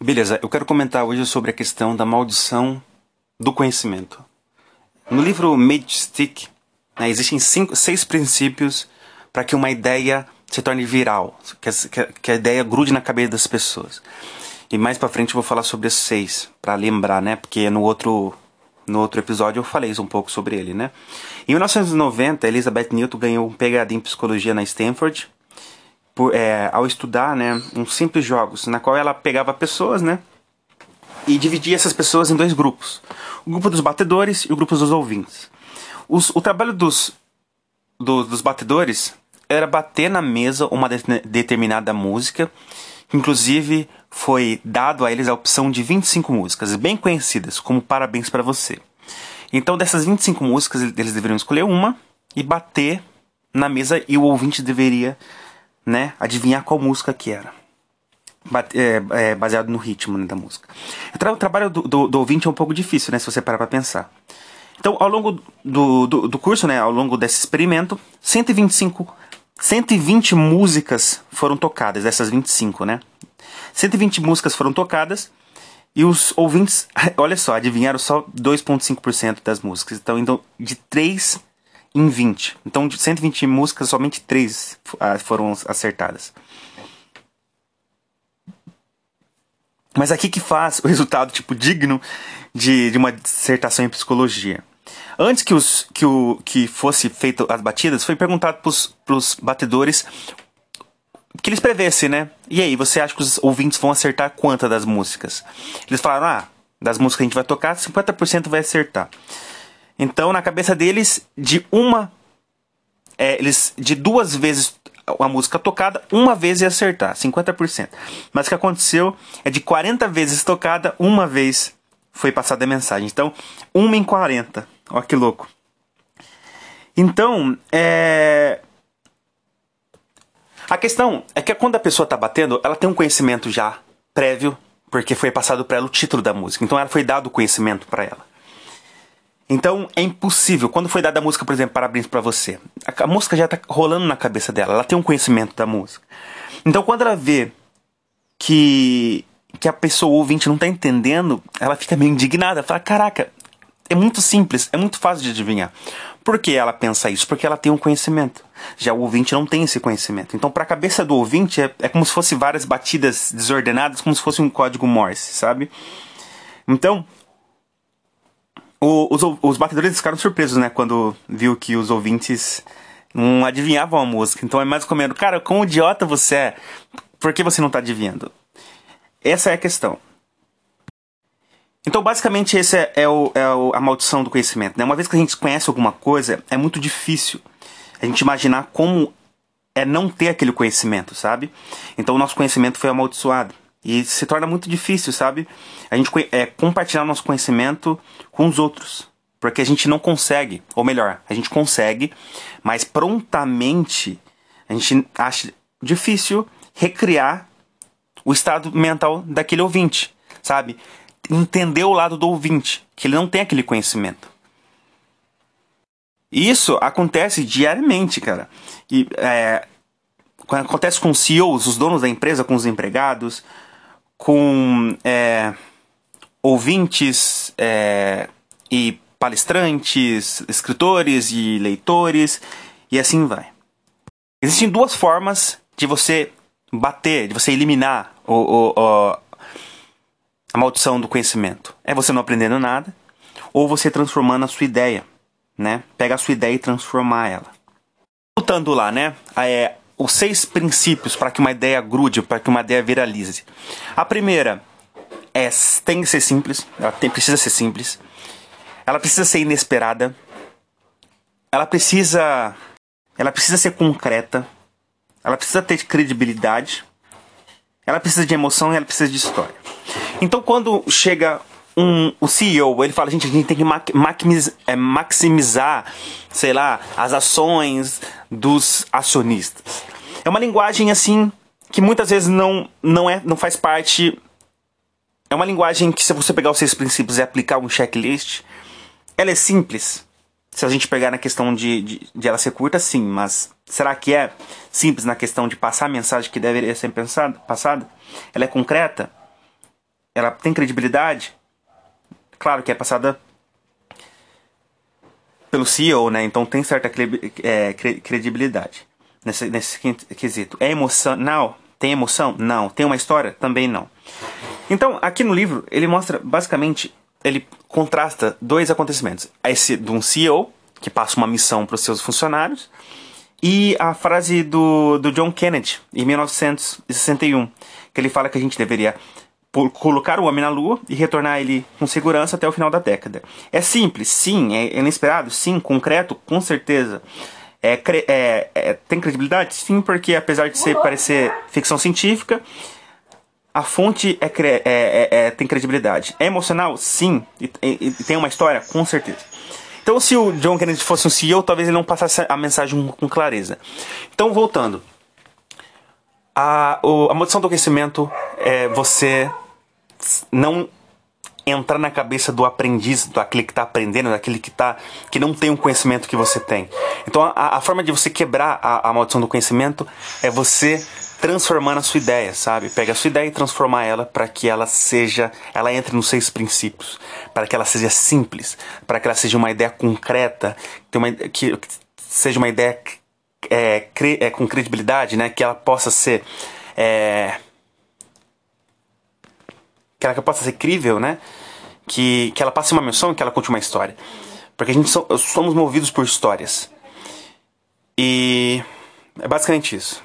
Beleza, eu quero comentar hoje sobre a questão da maldição do conhecimento. No livro Stick, né, existem cinco, seis princípios para que uma ideia se torne viral, que a ideia grude na cabeça das pessoas. E mais para frente eu vou falar sobre esses seis, para lembrar, né? Porque no outro no outro episódio eu falei um pouco sobre ele, né? Em 1990, Elizabeth Newton ganhou um PhD em psicologia na Stanford por, é, ao estudar né, uns simples jogos, na qual ela pegava pessoas né, e dividia essas pessoas em dois grupos: o grupo dos batedores e o grupo dos ouvintes. Os, o trabalho dos, do, dos batedores era bater na mesa uma de, determinada música, que inclusive foi dado a eles a opção de 25 músicas, bem conhecidas, como Parabéns para Você. Então, dessas 25 músicas, eles deveriam escolher uma e bater na mesa e o ouvinte deveria né, adivinhar qual música que era. É, é, baseado no ritmo né, da música. O trabalho do, do, do, ouvinte é um pouco difícil, né, se você parar para pensar. Então, ao longo do, do, do, curso, né, ao longo desse experimento, 125, 120 músicas foram tocadas, dessas 25, né? 120 músicas foram tocadas e os ouvintes, olha só, adivinharam só 2,5% das músicas. Então, então, de 3 em 20. Então, de 120 músicas, somente 3 ah, foram acertadas. Mas aqui que faz o resultado tipo digno de, de uma dissertação em psicologia. Antes que, os, que, o, que fosse feito as batidas, foi perguntado para os batedores que eles prevessem, né? E aí, você acha que os ouvintes vão acertar quantas das músicas? Eles falaram, ah, das músicas que a gente vai tocar, 50% vai acertar. Então, na cabeça deles, de uma. É, eles de duas vezes a música tocada, uma vez ia acertar, 50%. Mas o que aconteceu é de 40 vezes tocada, uma vez foi passada a mensagem. Então, uma em 40. Olha que louco. Então, é. A questão é que quando a pessoa está batendo, ela tem um conhecimento já prévio, porque foi passado para ela o título da música. Então, ela foi dado o conhecimento para ela. Então é impossível. Quando foi dada a música, por exemplo, Parabéns para você, a, a música já tá rolando na cabeça dela, ela tem um conhecimento da música. Então quando ela vê que que a pessoa ouvinte não tá entendendo, ela fica meio indignada, fala: "Caraca, é muito simples, é muito fácil de adivinhar". Por que ela pensa isso? Porque ela tem um conhecimento. Já o ouvinte não tem esse conhecimento. Então, para a cabeça do ouvinte, é, é como se fosse várias batidas desordenadas, como se fosse um código Morse, sabe? Então, o, os, os batedores ficaram surpresos, né? Quando viu que os ouvintes não adivinhavam a música. Então é mais comendo, cara, como idiota você é? Por que você não está adivinhando? Essa é a questão. Então, basicamente, essa é, é, o, é o, a maldição do conhecimento. Né? Uma vez que a gente conhece alguma coisa, é muito difícil a gente imaginar como é não ter aquele conhecimento, sabe? Então, o nosso conhecimento foi amaldiçoado. E se torna muito difícil, sabe? A gente é, compartilhar nosso conhecimento com os outros. Porque a gente não consegue, ou melhor, a gente consegue, mas prontamente a gente acha difícil recriar o estado mental daquele ouvinte, sabe? Entender o lado do ouvinte, que ele não tem aquele conhecimento. Isso acontece diariamente, cara. E é, acontece com os CEOs, os donos da empresa, com os empregados, com é, ouvintes é, e palestrantes, escritores e leitores, e assim vai. Existem duas formas de você bater, de você eliminar o, o, o, a maldição do conhecimento. É você não aprendendo nada, ou você transformando a sua ideia, né? Pega a sua ideia e transformar ela. Voltando lá, né? É, os seis princípios para que uma ideia grude, para que uma ideia viralize. A primeira é tem que ser simples, ela tem, precisa ser simples. Ela precisa ser inesperada. Ela precisa ela precisa ser concreta. Ela precisa ter credibilidade. Ela precisa de emoção e ela precisa de história. Então quando chega um, o CEO, ele fala, gente, a gente tem que maximizar, é, maximizar, sei lá, as ações dos acionistas. É uma linguagem assim que muitas vezes não, não, é, não faz parte. É uma linguagem que, se você pegar os seis princípios e aplicar um checklist, ela é simples. Se a gente pegar na questão de, de, de ela ser curta, sim, mas será que é simples na questão de passar a mensagem que deveria ser pensada, passada? Ela é concreta? ela tem credibilidade? Claro que é passada pelo CEO, né? Então tem certa é, credibilidade nesse, nesse quesito. É emocional? Tem emoção? Não. Tem uma história? Também não. Então, aqui no livro, ele mostra basicamente, ele contrasta dois acontecimentos. Esse de um CEO, que passa uma missão para os seus funcionários, e a frase do, do John Kennedy, em 1961, que ele fala que a gente deveria colocar o homem na lua e retornar ele com segurança até o final da década. É simples, sim. É inesperado, sim. Concreto, com certeza. É, é, é, tem credibilidade? Sim, porque apesar de ser parecer ficção científica, a fonte é, é, é, é, tem credibilidade. É emocional? Sim. E, e, e, tem uma história? Com certeza. Então, se o John Kennedy fosse um CEO, talvez ele não passasse a mensagem com clareza. Então, voltando. A, o, a maldição do conhecimento é você não entrar na cabeça do aprendiz, daquele que está aprendendo, daquele que, tá, que não tem o conhecimento que você tem. Então, a, a forma de você quebrar a, a maldição do conhecimento é você transformando a sua ideia, sabe? Pega a sua ideia e transformar ela para que ela seja, ela entre nos seis princípios, para que ela seja simples, para que ela seja uma ideia concreta, que, uma, que, que seja uma ideia é, cre, é, com credibilidade, né? Que ela possa ser é, que ela possa ser crível, né? Que, que ela passe uma missão, que ela conte uma história, porque a gente so, somos movidos por histórias e é basicamente isso.